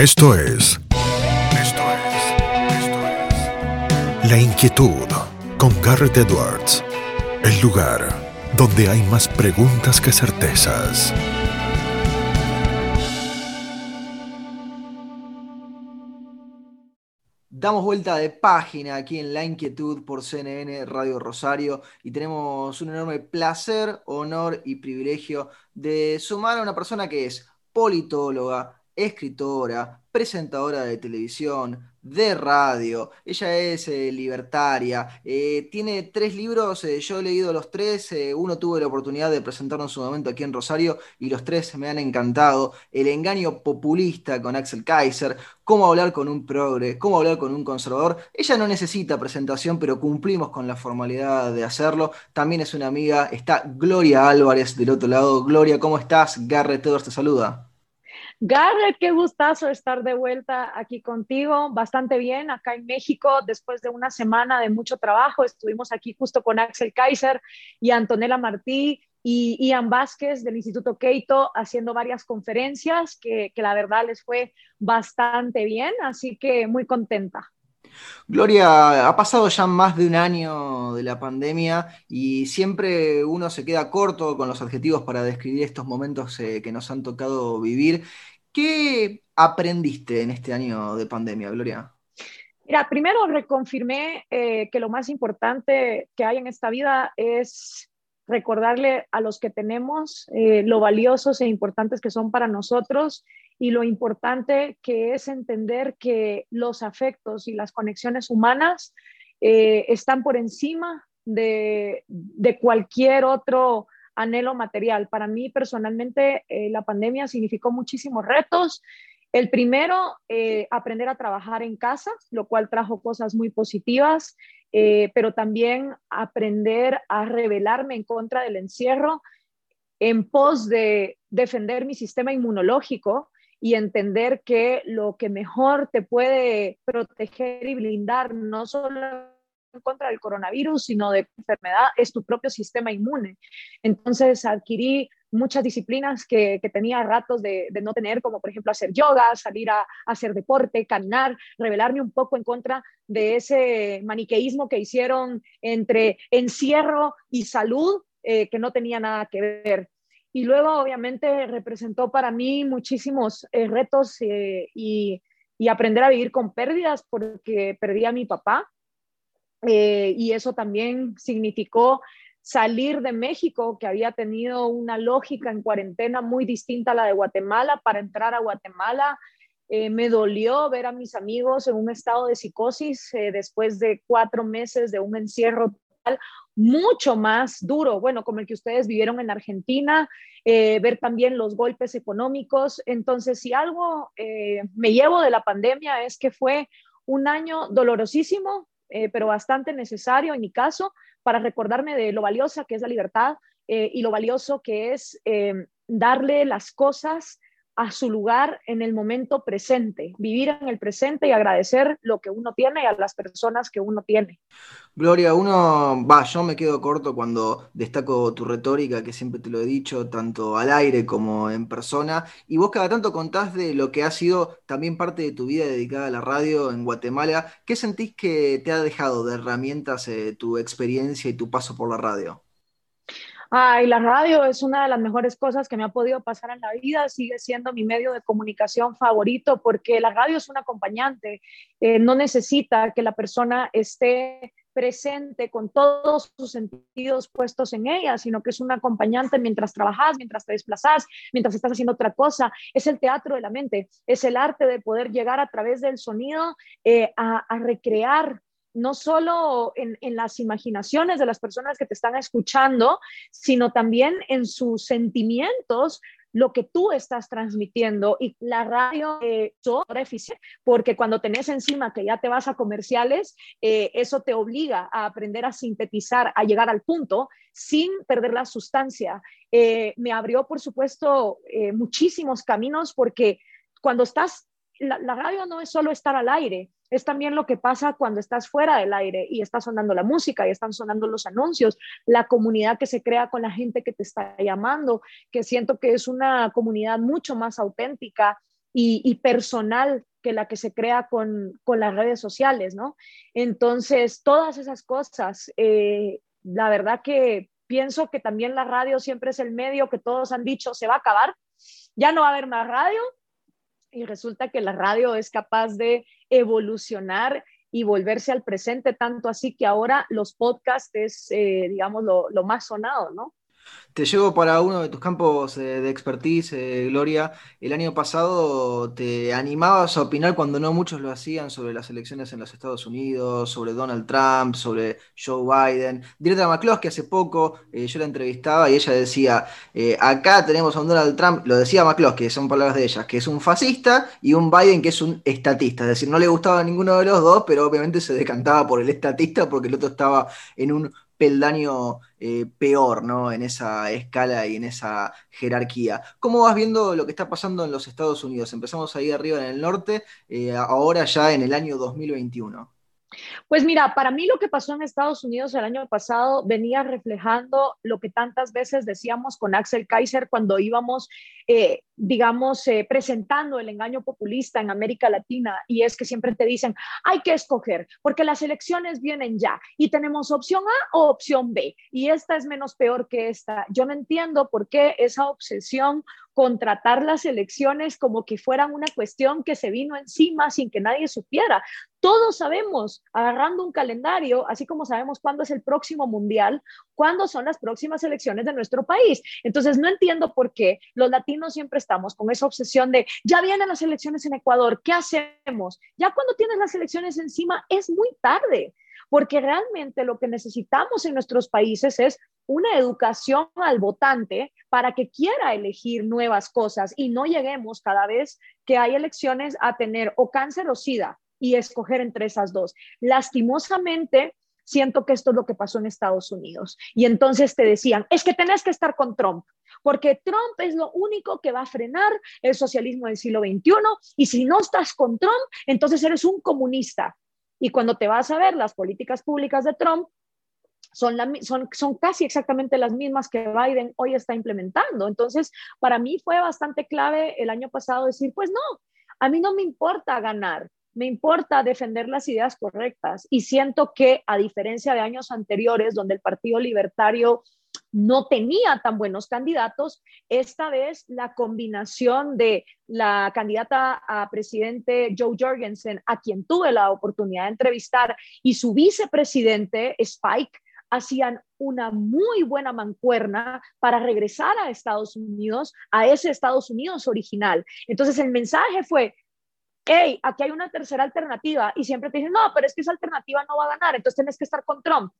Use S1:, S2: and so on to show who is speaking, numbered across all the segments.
S1: Esto es. Esto es. Esto es. La inquietud con Garrett Edwards. El lugar donde hay más preguntas que certezas.
S2: Damos vuelta de página aquí en La Inquietud por CNN Radio Rosario y tenemos un enorme placer, honor y privilegio de sumar a una persona que es politóloga, escritora, presentadora de televisión, de radio, ella es eh, libertaria, eh, tiene tres libros, eh, yo he leído los tres, uno tuve la oportunidad de presentarlo en su momento aquí en Rosario y los tres me han encantado, El engaño populista con Axel Kaiser, cómo hablar con un progre, cómo hablar con un conservador, ella no necesita presentación, pero cumplimos con la formalidad de hacerlo, también es una amiga, está Gloria Álvarez del otro lado, Gloria, ¿cómo estás? Garrett Edwards te saluda.
S3: Garrett, qué gustazo estar de vuelta aquí contigo. Bastante bien, acá en México, después de una semana de mucho trabajo. Estuvimos aquí justo con Axel Kaiser y Antonella Martí y Ian Vázquez del Instituto Keito haciendo varias conferencias que, que la verdad les fue bastante bien, así que muy contenta.
S2: Gloria, ha pasado ya más de un año de la pandemia y siempre uno se queda corto con los adjetivos para describir estos momentos eh, que nos han tocado vivir. ¿Qué aprendiste en este año de pandemia, Gloria?
S3: Mira, primero reconfirmé eh, que lo más importante que hay en esta vida es recordarle a los que tenemos eh, lo valiosos e importantes que son para nosotros y lo importante que es entender que los afectos y las conexiones humanas eh, están por encima de, de cualquier otro anhelo material. Para mí personalmente eh, la pandemia significó muchísimos retos. El primero, eh, aprender a trabajar en casa, lo cual trajo cosas muy positivas, eh, pero también aprender a rebelarme en contra del encierro en pos de defender mi sistema inmunológico y entender que lo que mejor te puede proteger y blindar no solo en contra del coronavirus, sino de enfermedad, es tu propio sistema inmune. Entonces adquirí muchas disciplinas que, tenía ratos de, no tener, como por ejemplo hacer yoga, salir a, hacer deporte, caminar, revelarme un poco en contra de ese maniqueísmo que hicieron entre encierro y salud, eh, que no tenía nada que ver. Y luego, obviamente, representó para mí muchísimos eh, retos eh, y, y aprender a vivir con pérdidas, porque perdí a mi papá, eh, y eso también significó salir de México, que había tenido una lógica en cuarentena muy distinta a la de Guatemala, para entrar a Guatemala. Eh, me dolió ver a mis amigos en un estado de psicosis eh, después de cuatro meses de un encierro total, mucho más duro, bueno, como el que ustedes vivieron en Argentina, ver también los golpes económicos. Entonces, si algo me llevo de la pandemia es que fue un año dolorosísimo, eh, pero bastante necesario en mi caso para recordarme de lo valiosa que es la libertad eh, y lo valioso que es eh, darle las cosas a su lugar en el momento presente, vivir en el presente y agradecer lo que uno tiene y a las personas que uno tiene.
S2: Gloria, uno, va, yo me quedo corto cuando destaco tu retórica, que siempre te lo he dicho, tanto al aire como en persona, y vos cada tanto contás de lo que ha sido también parte de tu vida dedicada a la radio en Guatemala. ¿Qué sentís que te ha dejado de herramientas eh, tu experiencia y tu paso por la radio?
S3: Ay, la radio es una de las mejores cosas que me ha podido pasar en la vida, sigue siendo mi medio de comunicación favorito porque la radio es un acompañante, eh, no necesita que la persona esté presente con todos sus sentidos puestos en ella, sino que es un acompañante mientras trabajas, mientras te desplazas, mientras estás haciendo otra cosa. Es el teatro de la mente, es el arte de poder llegar a través del sonido eh, a, a recrear no solo en, las imaginaciones de las personas que te están escuchando, sino también en sus sentimientos, lo que tú estás transmitiendo. Y la radio eh, eficiente, porque cuando tenés encima que ya te vas a comerciales, eh, eso te obliga a aprender a sintetizar, a llegar al punto sin perder la sustancia. Eh, me abrió, por supuesto, muchísimos caminos porque cuando estás, la radio no es solo estar al aire, es también lo que pasa cuando estás fuera del aire y está sonando la música y están sonando los anuncios, la comunidad que se crea con la gente que te está llamando, que siento que es una comunidad mucho más auténtica y, personal que la que se crea con, las redes sociales, ¿no? Entonces, todas esas cosas, eh, la verdad que pienso que también la radio siempre es el medio que todos han dicho se va a acabar, ya no va a haber más radio y resulta que la radio es capaz de evolucionar y volverse al presente, tanto así que ahora los podcasts es, eh, digamos, lo, lo más sonado, ¿no?
S2: Te llevo para uno de tus campos eh, de expertise, eh, Gloria. El año pasado te animabas a opinar cuando no muchos lo hacían sobre las elecciones en los Estados Unidos, sobre Donald Trump, sobre Joe Biden. Directa que hace poco eh, yo la entrevistaba y ella decía, acá tenemos a un Donald Trump, lo decía que son palabras de ella, que es un fascista y un Biden que es un estatista. Es decir, no le gustaba a ninguno de los dos, pero obviamente se decantaba por el estatista porque el otro estaba en un peldaño eh, peor, ¿no? En esa escala y en esa jerarquía. ¿Cómo vas viendo lo que está pasando en los Estados Unidos? Empezamos ahí arriba en el norte, eh, ahora ya en el año 2021.
S3: Pues mira, para mí lo que pasó en Estados Unidos el año pasado venía reflejando lo que tantas veces decíamos con Axel Kaiser cuando íbamos, eh, digamos, eh, presentando el engaño populista en América Latina y es que siempre te dicen, hay que escoger porque las elecciones vienen ya y tenemos opción A o opción B y esta es menos peor que esta. Yo no entiendo por qué esa obsesión contratar las elecciones como que fueran una cuestión que se vino encima sin que nadie supiera. Todos sabemos, agarrando un calendario, así como sabemos cuándo es el próximo mundial, cuándo son las próximas elecciones de nuestro país. Entonces, no entiendo por qué los latinos siempre estamos con esa obsesión de, ya vienen las elecciones en Ecuador, ¿qué hacemos? Ya cuando tienes las elecciones encima, es muy tarde porque realmente lo que necesitamos en nuestros países es una educación al votante para que quiera elegir nuevas cosas y no lleguemos cada vez que hay elecciones a tener o cáncer o sida y escoger entre esas dos. Lastimosamente, siento que esto es lo que pasó en Estados Unidos. Y entonces te decían, es que tenés que estar con Trump, porque Trump es lo único que va a frenar el socialismo del siglo XXI, y si no estás con Trump, entonces eres un comunista. Y cuando te vas a ver las políticas públicas de Trump, son, son, son casi exactamente las mismas que Biden hoy está implementando. Entonces, para mí fue bastante clave el año pasado decir, pues no, a mí no me importa ganar, me importa defender las ideas correctas. Y siento que, a diferencia de años anteriores, donde el Partido Libertario no tenía tan buenos candidatos. Esta vez la combinación de la candidata a presidente Joe Jorgensen, a quien tuve la oportunidad de entrevistar, y su vicepresidente Spike, hacían una muy buena mancuerna para regresar a Estados Unidos, a ese Estados Unidos original. Entonces el mensaje fue, hey, aquí hay una tercera alternativa y siempre te dicen, no, pero es que esa alternativa no va a ganar, entonces tienes que estar con Trump.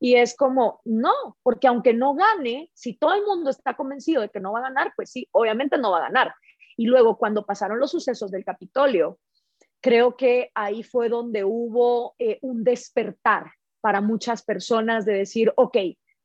S3: Y es como, no, porque aunque no gane, si todo el mundo está convencido de que no va a ganar, pues sí, obviamente no va a ganar. Y luego cuando pasaron los sucesos del Capitolio, creo que ahí fue donde hubo eh, un despertar para muchas personas de decir, ok,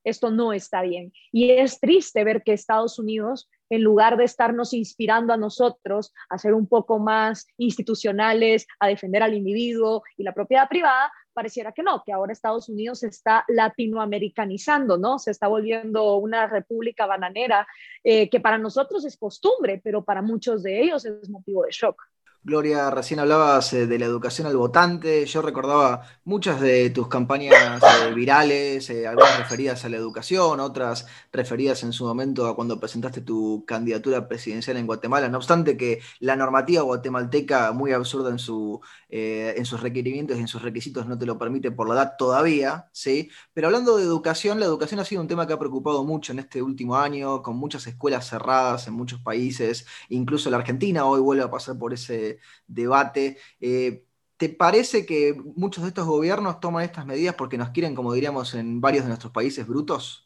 S3: esto no está bien. Y es triste ver que Estados Unidos, en lugar de estarnos inspirando a nosotros a ser un poco más institucionales, a defender al individuo y la propiedad privada, pareciera que no, que ahora Estados Unidos se está latinoamericanizando, ¿no? Se está volviendo una república bananera, eh, que para nosotros es costumbre, pero para muchos de ellos es motivo de shock.
S2: Gloria, recién hablabas eh, de la educación al votante. Yo recordaba muchas de tus campañas eh, virales, eh, algunas referidas a la educación, otras referidas en su momento a cuando presentaste tu candidatura presidencial en Guatemala. No obstante que la normativa guatemalteca, muy absurda en, su, en sus requerimientos y en sus requisitos, no te lo permite por la edad todavía, ¿sí? Pero hablando de educación, la educación ha sido un tema que ha preocupado mucho en este último año, con muchas escuelas cerradas en muchos países, incluso la Argentina hoy vuelve a pasar por ese debate. Eh, ¿Te parece que muchos de estos gobiernos toman estas medidas porque nos quieren, como diríamos en varios de nuestros países, brutos?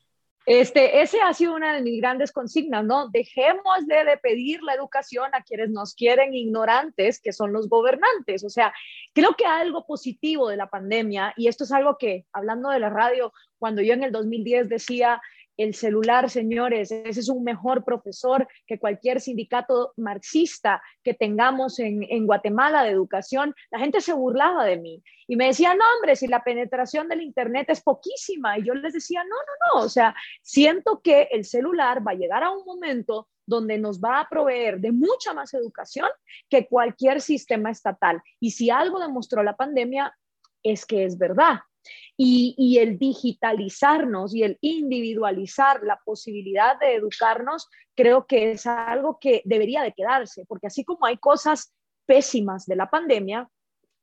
S3: Este, ese ha sido una de mis grandes consignas, ¿no? Dejemos de, pedir la educación a quienes nos quieren ignorantes, que son los gobernantes. O sea, creo que algo positivo de la pandemia, y esto es algo que, hablando de la radio, cuando yo en el 2010 decía, el celular, señores, ese es un mejor profesor que cualquier sindicato marxista que tengamos en, Guatemala de educación. La gente se burlaba de mí y me decía, no, hombre, si la penetración del Internet es poquísima. Y yo les decía, no, no, no, o sea, siento que el celular va a llegar a un momento donde nos va a proveer de mucha más educación que cualquier sistema estatal. Y si algo demostró la pandemia, es que es verdad. Y, el digitalizarnos y el individualizar la posibilidad de educarnos, creo que es algo que debería de quedarse, porque así como hay cosas pésimas de la pandemia,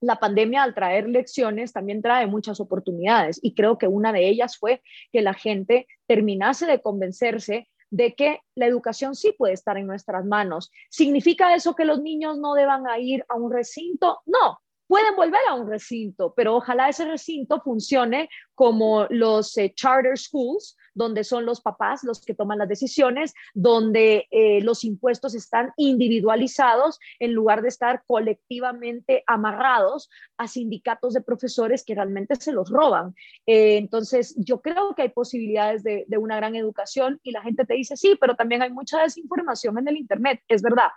S3: la pandemia al traer lecciones también trae muchas oportunidades y creo que una de ellas fue que la gente terminase de convencerse de que la educación sí puede estar en nuestras manos. ¿Significa eso que los niños no deban ir a un recinto? No, pueden volver a un recinto, pero ojalá ese recinto funcione como los eh, charter schools, donde son los papás los que toman las decisiones, donde eh, los impuestos están individualizados en lugar de estar colectivamente amarrados a sindicatos de profesores que realmente se los roban. Eh, entonces, yo creo que hay posibilidades de, de una gran educación y la gente te dice, sí, pero también hay mucha desinformación en el Internet, es verdad.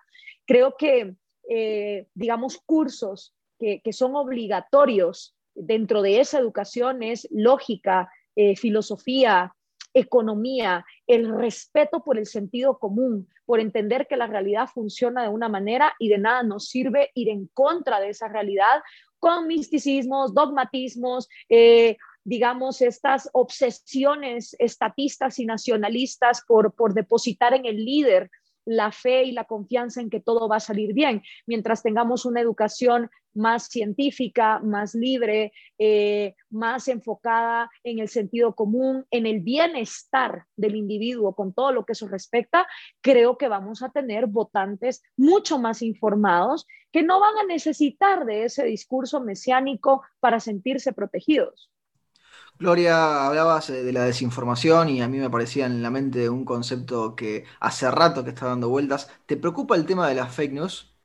S3: Creo que, digamos, cursos que, son obligatorios dentro de esa educación es lógica, eh, filosofía, economía, el respeto por el sentido común, por entender que la realidad funciona de una manera y de nada nos sirve ir en contra de esa realidad con misticismos, dogmatismos, eh, digamos, estas obsesiones estatistas y nacionalistas por, por depositar en el líder la fe y la confianza en que todo va a salir bien, mientras tengamos una educación más científica, más libre, eh, más enfocada en el sentido común, en el bienestar del individuo, con todo lo que eso respecta, creo que vamos a tener votantes mucho más informados que no van a necesitar de ese discurso mesiánico para sentirse protegidos.
S2: Gloria, hablabas eh, de la desinformación y a mí me parecía en la mente un concepto que hace rato que está dando vueltas. ¿Te preocupa el tema de las fake news?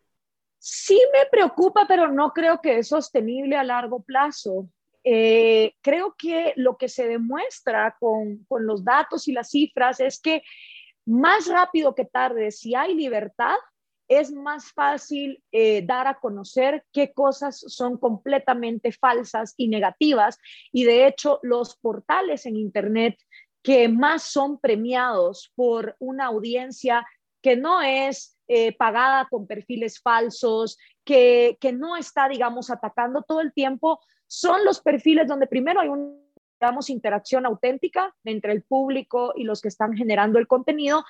S3: Sí me preocupa, pero no creo que es sostenible a largo plazo. Eh, creo que lo que se demuestra con, con los datos y las cifras es que más rápido que tarde, si hay libertad, es más fácil eh, dar a conocer qué cosas son completamente falsas y negativas. Y de hecho, los portales en Internet que más son premiados por una audiencia que no es eh, pagada con perfiles falsos, que, que no está, digamos, atacando todo el tiempo, son los perfiles donde primero hay una digamos, interacción auténtica entre el público y los que están generando el contenido.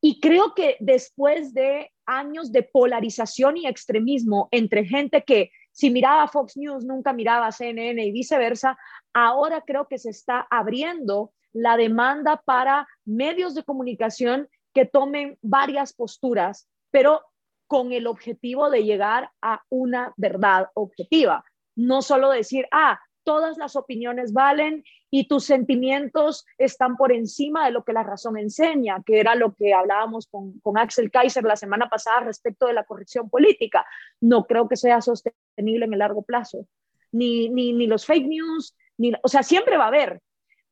S3: Y creo que después de años de polarización y extremismo entre gente que si miraba Fox News nunca miraba CNN y viceversa, ahora creo que se está abriendo la demanda para medios de comunicación que tomen varias posturas, pero con el objetivo de llegar a una verdad objetiva. No solo decir, ah, todas las opiniones valen y tus sentimientos están por encima de lo que la razón enseña, que era lo que hablábamos con, con Axel Kaiser la semana pasada respecto de la corrección política. No creo que sea sostenible en el largo plazo. Ni, ni, ni los fake news, ni, o sea, siempre va a haber,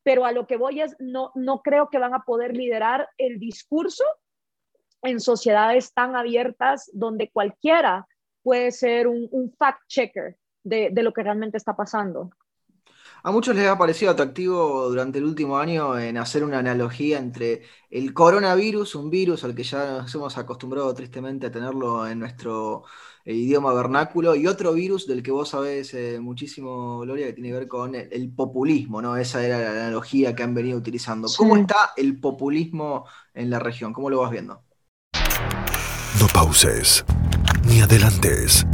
S3: pero a lo que voy es, no, no creo que van a poder liderar el discurso en sociedades tan abiertas donde cualquiera puede ser un, un fact checker de, de, lo que realmente está pasando.
S2: A muchos les ha parecido atractivo durante el último año en hacer una analogía entre el coronavirus, un virus al que ya nos hemos acostumbrado tristemente a tenerlo en nuestro eh, idioma vernáculo, y otro virus del que vos sabés eh, muchísimo, Gloria, que tiene que ver con el, populismo, ¿no? Esa era la analogía que han venido utilizando. ¿Cómo está el populismo en la región? ¿Cómo lo vas viendo?
S1: No pauses, ni adelantes,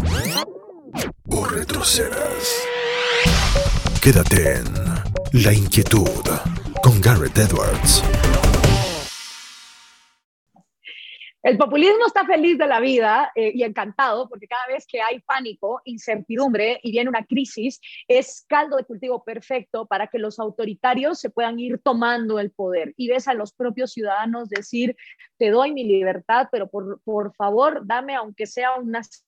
S1: o retrocedas. Quédate en La Inquietud con Garrett Edwards.
S3: El populismo está feliz de la vida eh, y encantado porque cada vez que hay pánico, incertidumbre y viene una crisis, es caldo de cultivo perfecto para que los autoritarios se puedan ir tomando el poder y ves a los propios ciudadanos decir, te doy mi libertad, pero por, por favor dame aunque sea unas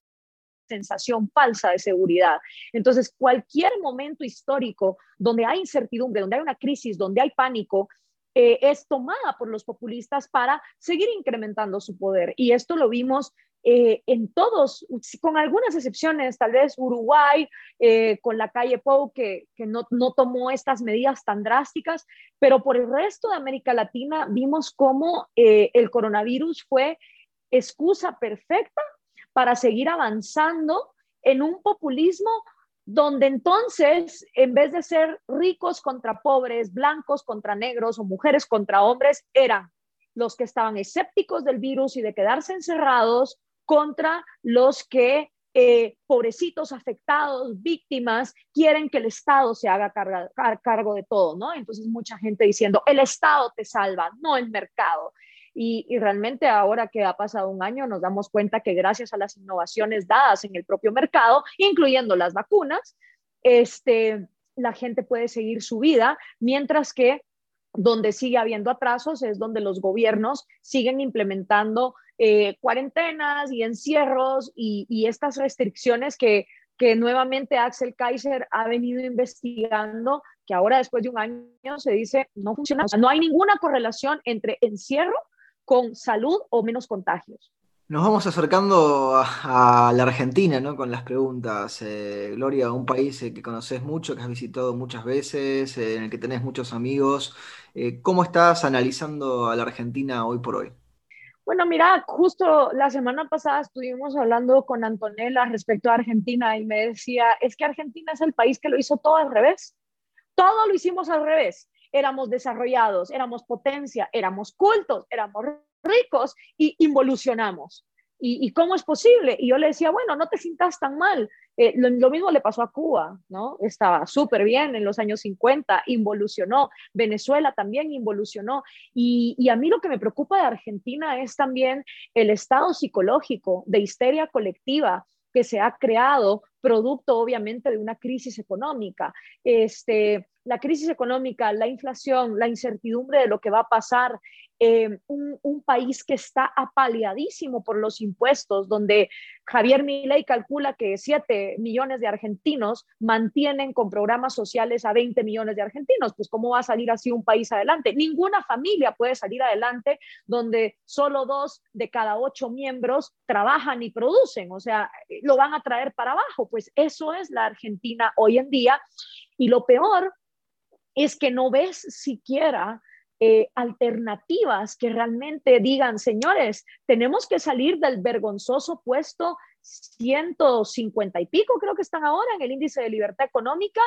S3: sensación falsa de seguridad. Entonces, cualquier momento histórico donde hay incertidumbre, donde hay una crisis, donde hay pánico, eh, es tomada por los populistas para seguir incrementando su poder. Y esto lo vimos eh, en todos, con algunas excepciones, tal vez Uruguay, eh, con la calle Pou, que, no, no, tomó estas medidas tan drásticas, pero por el resto de América Latina vimos cómo el coronavirus fue excusa perfecta para seguir avanzando en un populismo donde entonces, en vez de ser ricos contra pobres, blancos contra negros o mujeres contra hombres, eran los que estaban escépticos del virus y de quedarse encerrados contra los que, eh, pobrecitos afectados, víctimas, quieren que el Estado se haga cargo de todo, ¿no? Entonces mucha gente diciendo, el Estado te salva, no el mercado. Y, realmente ahora que ha pasado un año nos damos cuenta que gracias a las innovaciones dadas en el propio mercado, incluyendo las vacunas, este, la gente puede seguir su vida, mientras que donde sigue habiendo atrasos es donde los gobiernos siguen implementando eh, cuarentenas y encierros y, estas restricciones que, que nuevamente Axel Kaiser ha venido investigando, que ahora después de un año se dice no funciona. no hay ninguna correlación entre encierro con salud o menos contagios.
S2: Nos vamos acercando a, la Argentina, ¿no? Con las preguntas. Eh, Gloria, un país eh, que conoces mucho, que has visitado muchas veces, eh, en el que tenés muchos amigos. ¿Cómo estás analizando a la Argentina hoy por hoy?
S3: Bueno, mira, justo la semana pasada estuvimos hablando con Antonella respecto a Argentina y me decía, es que Argentina es el país que lo hizo todo al revés. Todo lo hicimos al revés éramos desarrollados, éramos potencia, éramos cultos, éramos ricos y involucionamos. ¿Y, cómo es posible? Y yo le decía, bueno, no te sientas tan mal. Eh, lo, mismo le pasó a Cuba, ¿no? Estaba súper bien en los años 50, involucionó. Venezuela también involucionó. Y, y a mí lo que me preocupa de Argentina es también el estado psicológico de histeria colectiva que se ha creado producto obviamente de una crisis económica. Este, la crisis económica, la inflación, la incertidumbre de lo que va a pasar, eh, un, país que está apaleadísimo por los impuestos, donde Javier Milei calcula que 7 millones de argentinos mantienen con programas sociales a 20 millones de argentinos. Pues ¿cómo va a salir así un país adelante? Ninguna familia puede salir adelante donde solo dos de cada ocho miembros trabajan y producen, o sea, lo van a traer para abajo. Pues eso es la Argentina hoy en día. Y lo peor es que no ves siquiera eh, alternativas que realmente digan, señores, tenemos que salir del vergonzoso puesto 150 y pico, creo que están ahora en el índice de libertad económica,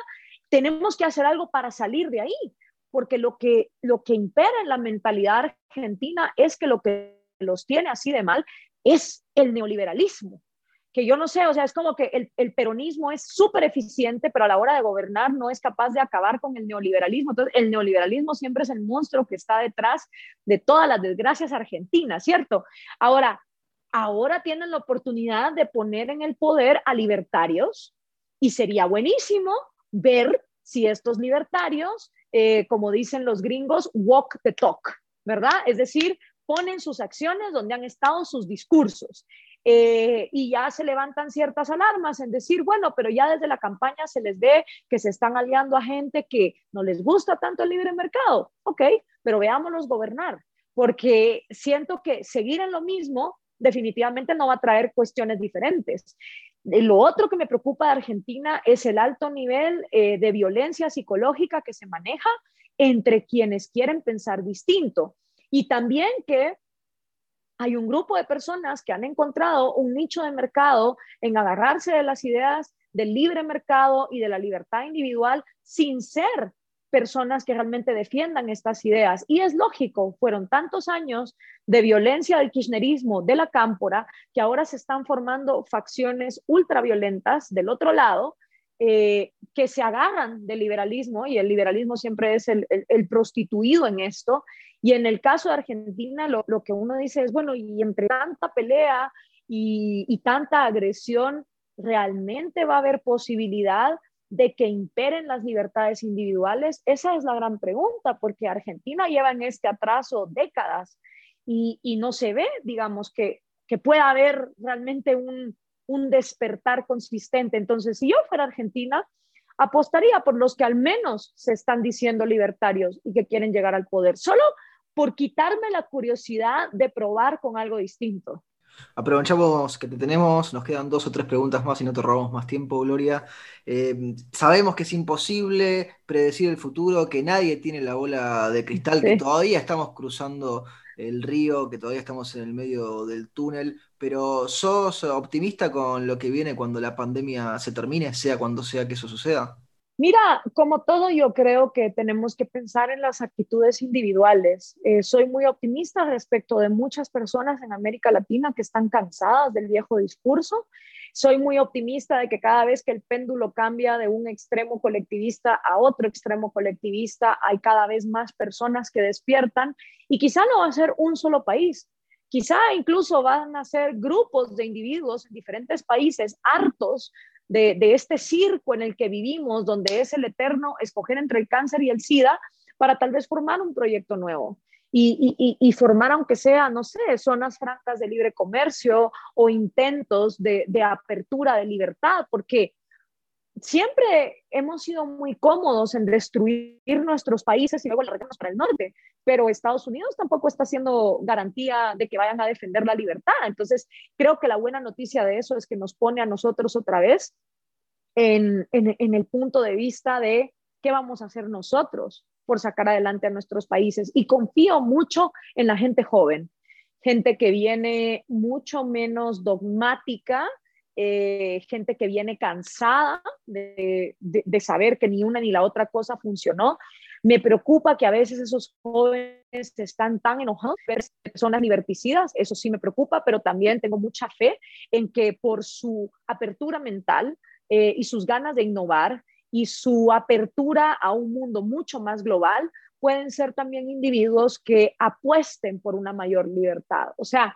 S3: tenemos que hacer algo para salir de ahí, porque lo que, lo que impera en la mentalidad argentina es que lo que los tiene así de mal es el neoliberalismo que yo no sé, o sea, es como que el, peronismo es súper eficiente, pero a la hora de gobernar no es capaz de acabar con el neoliberalismo. Entonces, el neoliberalismo siempre es el monstruo que está detrás de todas las desgracias argentinas, ¿cierto? Ahora, ahora tienen la oportunidad de poner en el poder a libertarios y sería buenísimo ver si estos libertarios, eh, como dicen los gringos, walk the talk, ¿verdad? Es decir, ponen sus acciones donde han estado sus discursos. Eh, y ya se levantan ciertas alarmas en decir, bueno, pero ya desde la campaña se les ve que se están aliando a gente que no les gusta tanto el libre mercado. Ok, pero veámoslos gobernar, porque siento que seguir en lo mismo definitivamente no va a traer cuestiones diferentes. Eh, lo otro que me preocupa de Argentina es el alto nivel eh, de violencia psicológica que se maneja entre quienes quieren pensar distinto. Y también que hay un grupo de personas que han encontrado un nicho de mercado en agarrarse de las ideas del libre mercado y de la libertad individual sin ser personas que realmente defiendan estas ideas. Y es lógico, fueron tantos años de violencia del kirchnerismo, de la cámpora, que ahora se están formando facciones ultraviolentas del otro lado, eh, que se agarran del liberalismo, y el liberalismo siempre es el, prostituido en esto, y en el caso de Argentina, lo, que uno dice es, bueno, y entre tanta pelea y, tanta agresión, ¿realmente va a haber posibilidad de que imperen las libertades individuales? Esa es la gran pregunta, porque Argentina lleva en este atraso décadas y, no se ve, digamos, que, que pueda haber realmente un, un despertar consistente. Entonces, si yo fuera Argentina, apostaría por los que al menos se están diciendo libertarios y que quieren llegar al poder, solo por quitarme la curiosidad de probar con algo distinto.
S2: Aprovechamos que te tenemos, nos quedan dos o tres preguntas más y no te robamos más tiempo, Gloria. Eh, sabemos que es imposible predecir el futuro, que nadie tiene la bola de cristal, que todavía estamos cruzando el río, que todavía estamos en el medio del túnel, pero ¿sos optimista con lo que viene cuando la pandemia se termine, sea cuando sea que eso suceda?
S3: Mira, como todo, yo creo que tenemos que pensar en las actitudes individuales. Eh, soy muy optimista respecto de muchas personas en América Latina que están cansadas del viejo discurso. Soy muy optimista de que cada vez que el péndulo cambia de un extremo colectivista a otro extremo colectivista, hay cada vez más personas que despiertan y quizá no va a ser un solo país. Quizá incluso van a ser grupos de individuos en diferentes países hartos de, este circo en el que vivimos, donde es el eterno escoger entre el cáncer y el SIDA, para tal vez formar un proyecto nuevo. Y, formar, aunque sea, no sé, zonas francas de libre comercio o intentos de, de apertura de libertad, porque siempre hemos sido muy cómodos en destruir nuestros países y luego regresamos para el norte, pero Estados Unidos tampoco está haciendo garantía de que vayan a defender la libertad. Entonces, creo que la buena noticia de eso es que nos pone a nosotros otra vez en, en el punto de vista de qué vamos a hacer nosotros por sacar adelante a nuestros países. Y confío mucho en la gente joven, gente que viene mucho menos dogmática eh, gente que viene cansada de, saber que ni una ni la otra cosa funcionó. Me preocupa que a veces esos jóvenes están tan enojados, personas liberticidas, eso sí me preocupa, pero también tengo mucha fe en que por su apertura mental eh, y sus ganas de innovar y su apertura a un mundo mucho más global, pueden ser también individuos que apuesten por una mayor libertad. O sea,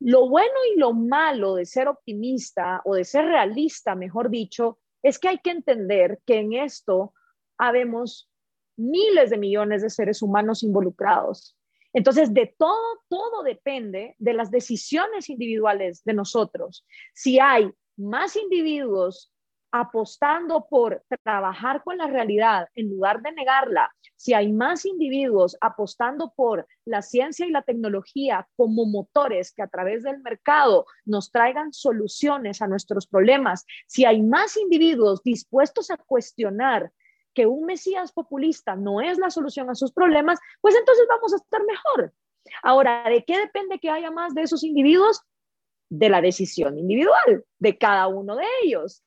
S3: lo bueno y lo malo de ser optimista o de ser realista, mejor dicho, es que hay que entender que en esto habemos miles de millones de seres humanos involucrados. Entonces, de todo, todo depende de las decisiones individuales de nosotros. Si hay más individuos apostando por trabajar con la realidad en lugar de negarla, si hay más individuos apostando por la ciencia y la tecnología como motores que a través del mercado nos traigan soluciones a nuestros problemas, si hay más individuos dispuestos a cuestionar que un Mesías populista no es la solución a sus problemas, pues entonces vamos a estar mejor. Ahora, ¿de qué depende que haya más de esos individuos? De la decisión individual de cada uno de ellos.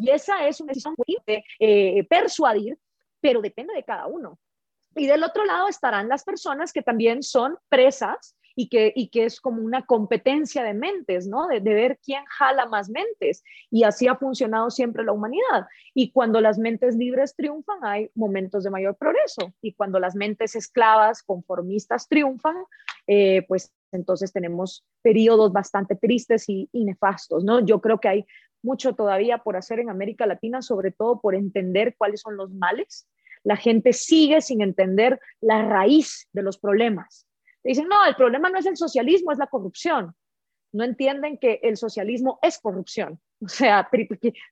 S3: Y esa es una decisión de eh, persuadir, pero depende de cada uno. Y del otro lado estarán las personas que también son presas y que, y que es como una competencia de mentes, ¿no? De, de, ver quién jala más mentes. Y así ha funcionado siempre la humanidad. Y cuando las mentes libres triunfan, hay momentos de mayor progreso. Y cuando las mentes esclavas, conformistas triunfan, eh, pues entonces tenemos periodos bastante tristes y, y, nefastos, ¿no? Yo creo que hay mucho todavía por hacer en América Latina, sobre todo por entender cuáles son los males. La gente sigue sin entender la raíz de los problemas. Dicen, no, el problema no es el socialismo, es la corrupción. No entienden que el socialismo es corrupción. O sea,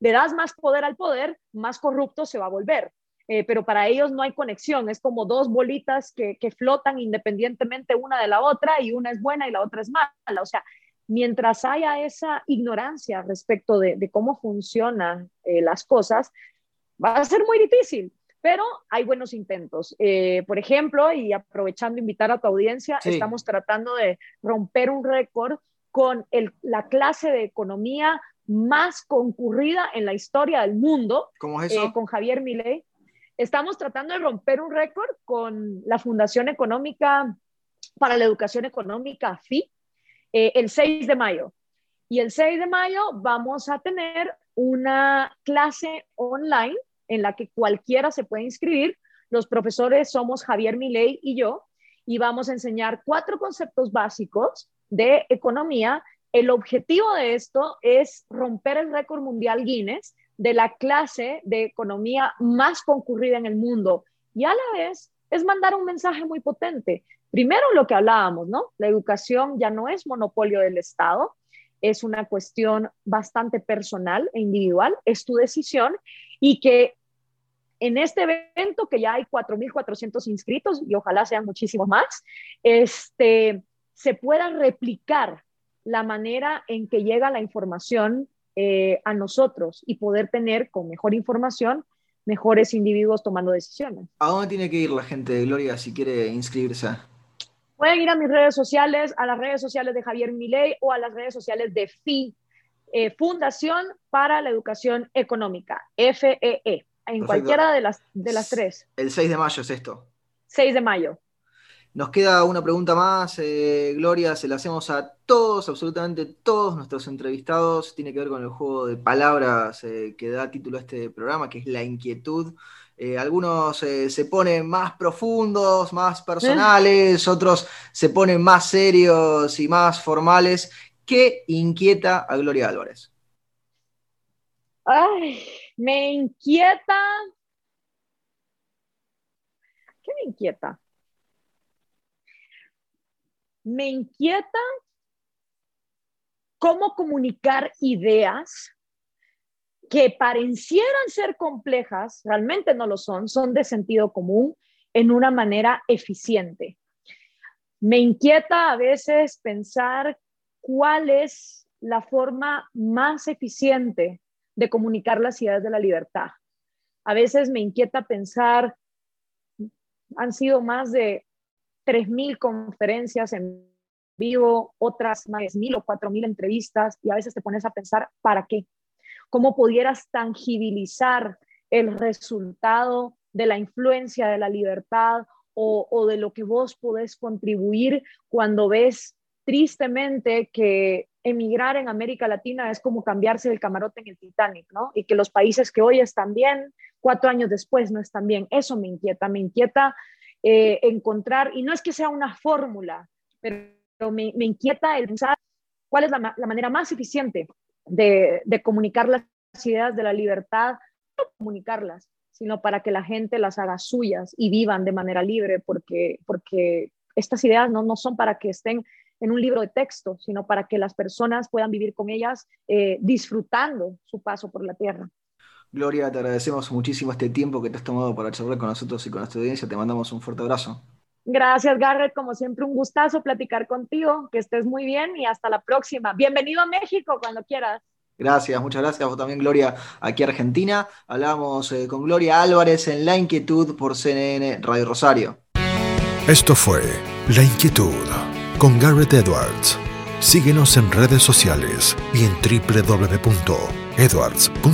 S3: le das más poder al poder, más corrupto se va a volver. Eh, pero para ellos no hay conexión, es como dos bolitas que, que, flotan independientemente una de la otra y una es buena y la otra es mala. O sea, mientras haya esa ignorancia respecto de, cómo funcionan eh, las cosas, va a ser muy difícil, pero hay buenos intentos. Eh, por ejemplo, y aprovechando invitar a tu audiencia, estamos tratando de romper un récord con la clase de economía más concurrida en la historia del mundo.
S2: ¿Cómo es eso?
S3: Eh, con Javier Milei. Estamos tratando de romper un récord con la Fundación Económica para la Educación Económica, FI, eh, el 6 de mayo. Y el 6 de mayo vamos a tener una clase online en la que cualquiera se puede inscribir. Los profesores somos Javier Milei y yo, y vamos a enseñar cuatro conceptos básicos de economía. El objetivo de esto es romper el récord mundial Guinness de la clase de economía más concurrida en el mundo y a la vez es mandar un mensaje muy potente. Primero lo que hablábamos, ¿no? La educación ya no es monopolio del Estado. es una cuestión bastante personal e individual, es tu decisión y que en este evento, que ya hay 4.400 inscritos y ojalá sean muchísimos más, este, se pueda replicar la manera en que llega la información eh, a nosotros y poder tener con mejor información mejores individuos tomando decisiones.
S2: ¿A dónde tiene que ir la gente Gloria si quiere inscribirse?
S3: Pueden ir a mis redes sociales, a las redes sociales de Javier Milei o a las redes sociales de FI, eh, Fundación para la Educación Económica, FEE, e, en cualquiera de las, de las tres.
S2: El 6 de mayo es esto.
S3: 6 de mayo.
S2: Nos queda una pregunta más, eh, Gloria, se la hacemos a todos, absolutamente todos nuestros entrevistados. Tiene que ver con el juego de palabras eh, que da título a este programa, que es la inquietud. Eh, algunos se ponen más profundos, más personales, otros se ponen más serios y más formales. ¿Qué inquieta a Gloria Álvarez?
S3: Ay, me inquieta. ¿Qué me inquieta? me inquieta cómo comunicar ideas que parecieran ser complejas, realmente no lo son, son de sentido común en una manera eficiente. Me inquieta a veces pensar cuál es la forma más eficiente de comunicar las ideas de la libertad. A veces me inquieta pensar, han sido más de 3.000 conferencias en vivo, otras más de 1.000 o 4.000 entrevistas y a veces te pones a pensar, ¿para qué? ¿Cómo pudieras tangibilizar el resultado de la influencia de la libertad o, de lo que vos podés contribuir cuando ves tristemente que emigrar en América Latina es como cambiarse el camarote en el Titanic, ¿no? Y que los países que hoy están bien, cuatro años después no están bien. Eso me inquieta, me inquieta eh, encontrar, y no es que sea una fórmula, pero me, inquieta el pensar cuál es la, manera más eficiente de, comunicar las ideas de la libertad, no comunicarlas, sino para que la gente las haga suyas y vivan de manera libre, porque, porque estas ideas no, no son para que estén en un libro de texto, sino para que las personas puedan vivir con ellas eh, disfrutando su paso por la tierra.
S2: Gloria, te agradecemos muchísimo este tiempo que te has tomado para charlar con nosotros y con nuestra audiencia. Te mandamos un fuerte abrazo.
S3: Gracias, Garrett. Como siempre, un gustazo platicar contigo. Que estés muy bien y hasta la próxima. Bienvenido a México cuando quieras.
S2: Gracias, muchas gracias. Vos también, Gloria, aquí Argentina. Hablamos eh, con Gloria Álvarez en La Inquietud por CNN Radio Rosario.
S1: Esto fue La Inquietud con Garrett Edwards. Síguenos en redes sociales y en www edwards.com.ar